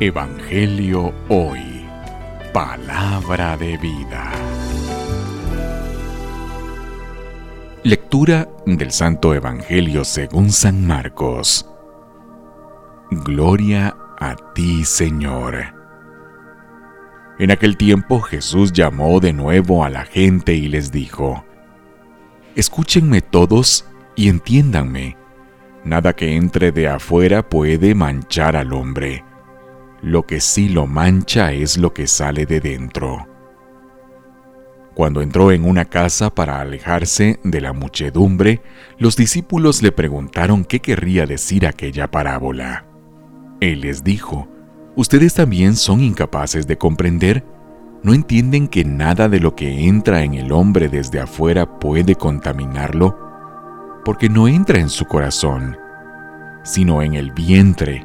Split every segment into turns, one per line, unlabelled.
Evangelio Hoy. Palabra de vida. Lectura del Santo Evangelio según San Marcos. Gloria a ti, Señor. En aquel tiempo Jesús llamó de nuevo a la gente y les dijo, Escúchenme todos y entiéndanme. Nada que entre de afuera puede manchar al hombre lo que sí lo mancha es lo que sale de dentro. Cuando entró en una casa para alejarse de la muchedumbre, los discípulos le preguntaron qué querría decir aquella parábola. Él les dijo, ¿Ustedes también son incapaces de comprender? ¿No entienden que nada de lo que entra en el hombre desde afuera puede contaminarlo? Porque no entra en su corazón, sino en el vientre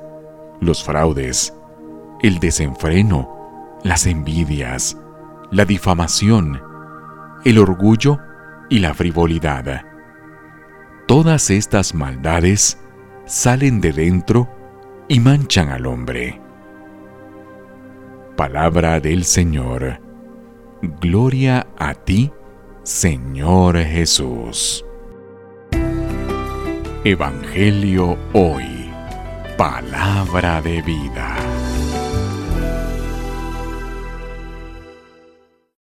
los fraudes, el desenfreno, las envidias, la difamación, el orgullo y la frivolidad. Todas estas maldades salen de dentro y manchan al hombre. Palabra del Señor. Gloria a ti, Señor Jesús. Evangelio hoy. Palabra de vida.